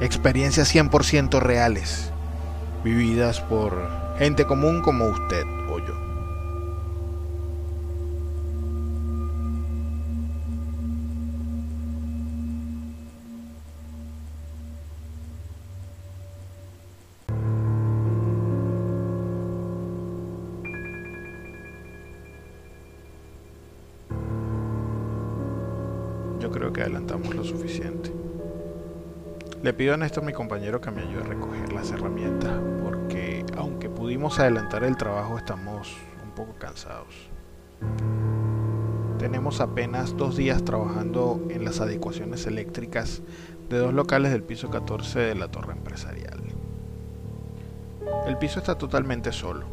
Experiencias 100% reales, vividas por gente común como usted o yo. Yo creo que adelantamos lo suficiente. Le pido a Néstor, mi compañero, que me ayude a recoger las herramientas, porque aunque pudimos adelantar el trabajo, estamos un poco cansados. Tenemos apenas dos días trabajando en las adecuaciones eléctricas de dos locales del piso 14 de la torre empresarial. El piso está totalmente solo.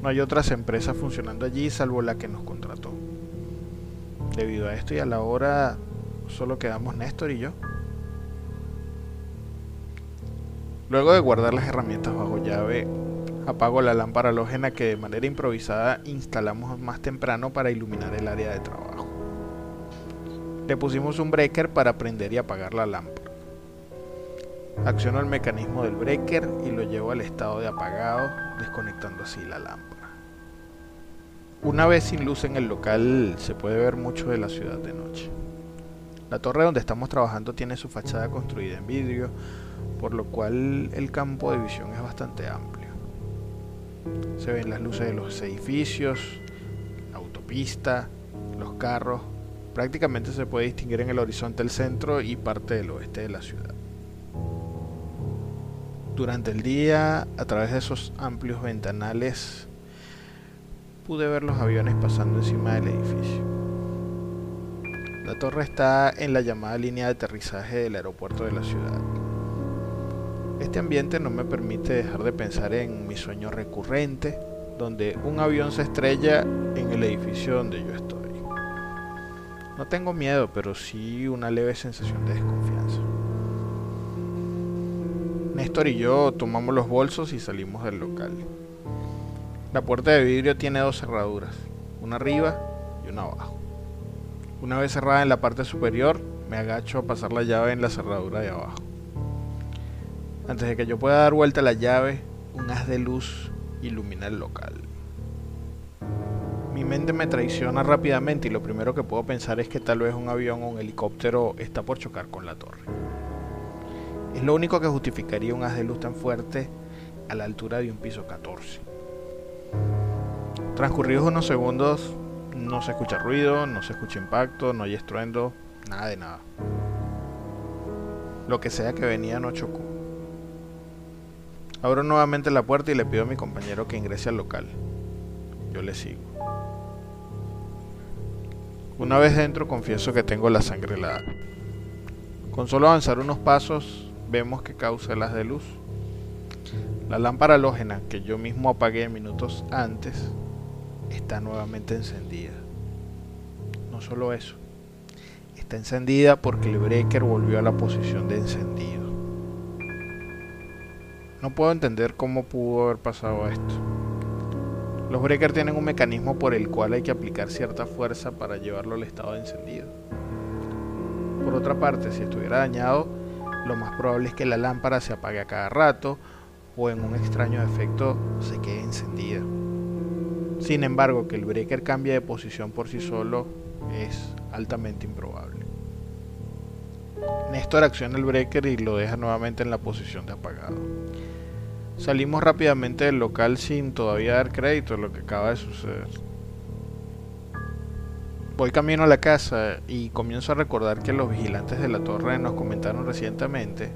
No hay otras empresas funcionando allí salvo la que nos contrató. Debido a esto y a la hora, solo quedamos Néstor y yo. Luego de guardar las herramientas bajo llave, apago la lámpara halógena que de manera improvisada instalamos más temprano para iluminar el área de trabajo. Le pusimos un breaker para prender y apagar la lámpara. Acciono el mecanismo del breaker y lo llevo al estado de apagado, desconectando así la lámpara. Una vez sin luz en el local se puede ver mucho de la ciudad de noche. La torre donde estamos trabajando tiene su fachada construida en vidrio, por lo cual el campo de visión es bastante amplio. Se ven las luces de los edificios, la autopista, los carros. Prácticamente se puede distinguir en el horizonte el centro y parte del oeste de la ciudad. Durante el día, a través de esos amplios ventanales, pude ver los aviones pasando encima del edificio. La torre está en la llamada línea de aterrizaje del aeropuerto de la ciudad. Este ambiente no me permite dejar de pensar en mi sueño recurrente, donde un avión se estrella en el edificio donde yo estoy. No tengo miedo, pero sí una leve sensación de desconfianza. Néstor y yo tomamos los bolsos y salimos del local. La puerta de vidrio tiene dos cerraduras, una arriba y una abajo. Una vez cerrada en la parte superior, me agacho a pasar la llave en la cerradura de abajo. Antes de que yo pueda dar vuelta a la llave, un haz de luz ilumina el local. Mi mente me traiciona rápidamente y lo primero que puedo pensar es que tal vez un avión o un helicóptero está por chocar con la torre. Es lo único que justificaría un haz de luz tan fuerte a la altura de un piso 14. Transcurridos unos segundos, no se escucha ruido, no se escucha impacto, no hay estruendo, nada de nada. Lo que sea que venía no chocó. Abro nuevamente la puerta y le pido a mi compañero que ingrese al local. Yo le sigo. Una vez dentro confieso que tengo la sangre helada. Con solo avanzar unos pasos vemos que causa el haz de luz. La lámpara halógena que yo mismo apagué minutos antes está nuevamente encendida. No solo eso, está encendida porque el breaker volvió a la posición de encendido. No puedo entender cómo pudo haber pasado esto. Los breakers tienen un mecanismo por el cual hay que aplicar cierta fuerza para llevarlo al estado de encendido. Por otra parte, si estuviera dañado, lo más probable es que la lámpara se apague a cada rato o en un extraño efecto se quede encendida. Sin embargo, que el breaker cambie de posición por sí solo es altamente improbable. Néstor acciona el breaker y lo deja nuevamente en la posición de apagado. Salimos rápidamente del local sin todavía dar crédito a lo que acaba de suceder. Voy camino a la casa y comienzo a recordar que los vigilantes de la torre nos comentaron recientemente,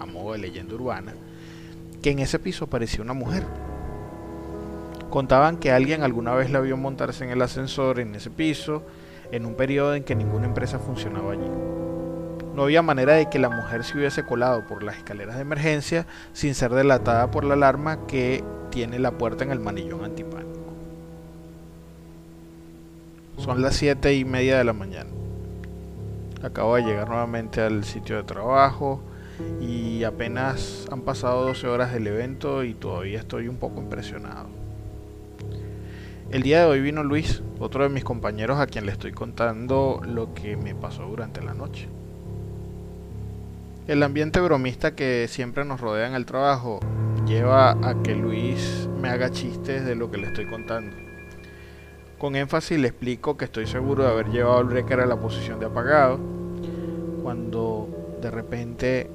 a modo de leyenda urbana, que en ese piso aparecía una mujer. Contaban que alguien alguna vez la vio montarse en el ascensor en ese piso, en un periodo en que ninguna empresa funcionaba allí. No había manera de que la mujer se hubiese colado por las escaleras de emergencia sin ser delatada por la alarma que tiene la puerta en el manillón antipánico. Son las siete y media de la mañana. Acabo de llegar nuevamente al sitio de trabajo y apenas han pasado 12 horas del evento y todavía estoy un poco impresionado. El día de hoy vino Luis, otro de mis compañeros a quien le estoy contando lo que me pasó durante la noche. El ambiente bromista que siempre nos rodea en el trabajo lleva a que Luis me haga chistes de lo que le estoy contando. Con énfasis le explico que estoy seguro de haber llevado el breaker a la posición de apagado, cuando de repente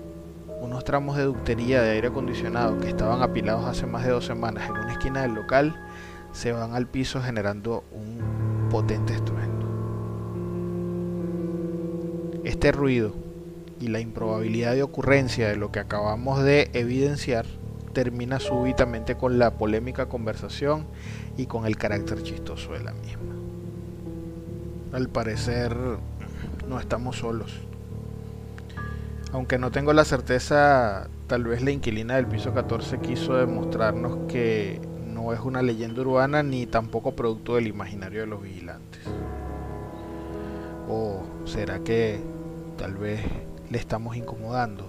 unos tramos de ductería de aire acondicionado que estaban apilados hace más de dos semanas en una esquina del local se van al piso generando un potente estruendo. Este ruido y la improbabilidad de ocurrencia de lo que acabamos de evidenciar termina súbitamente con la polémica conversación y con el carácter chistoso de la misma. Al parecer no estamos solos. Aunque no tengo la certeza, tal vez la inquilina del piso 14 quiso demostrarnos que no es una leyenda urbana ni tampoco producto del imaginario de los vigilantes. ¿O será que tal vez le estamos incomodando.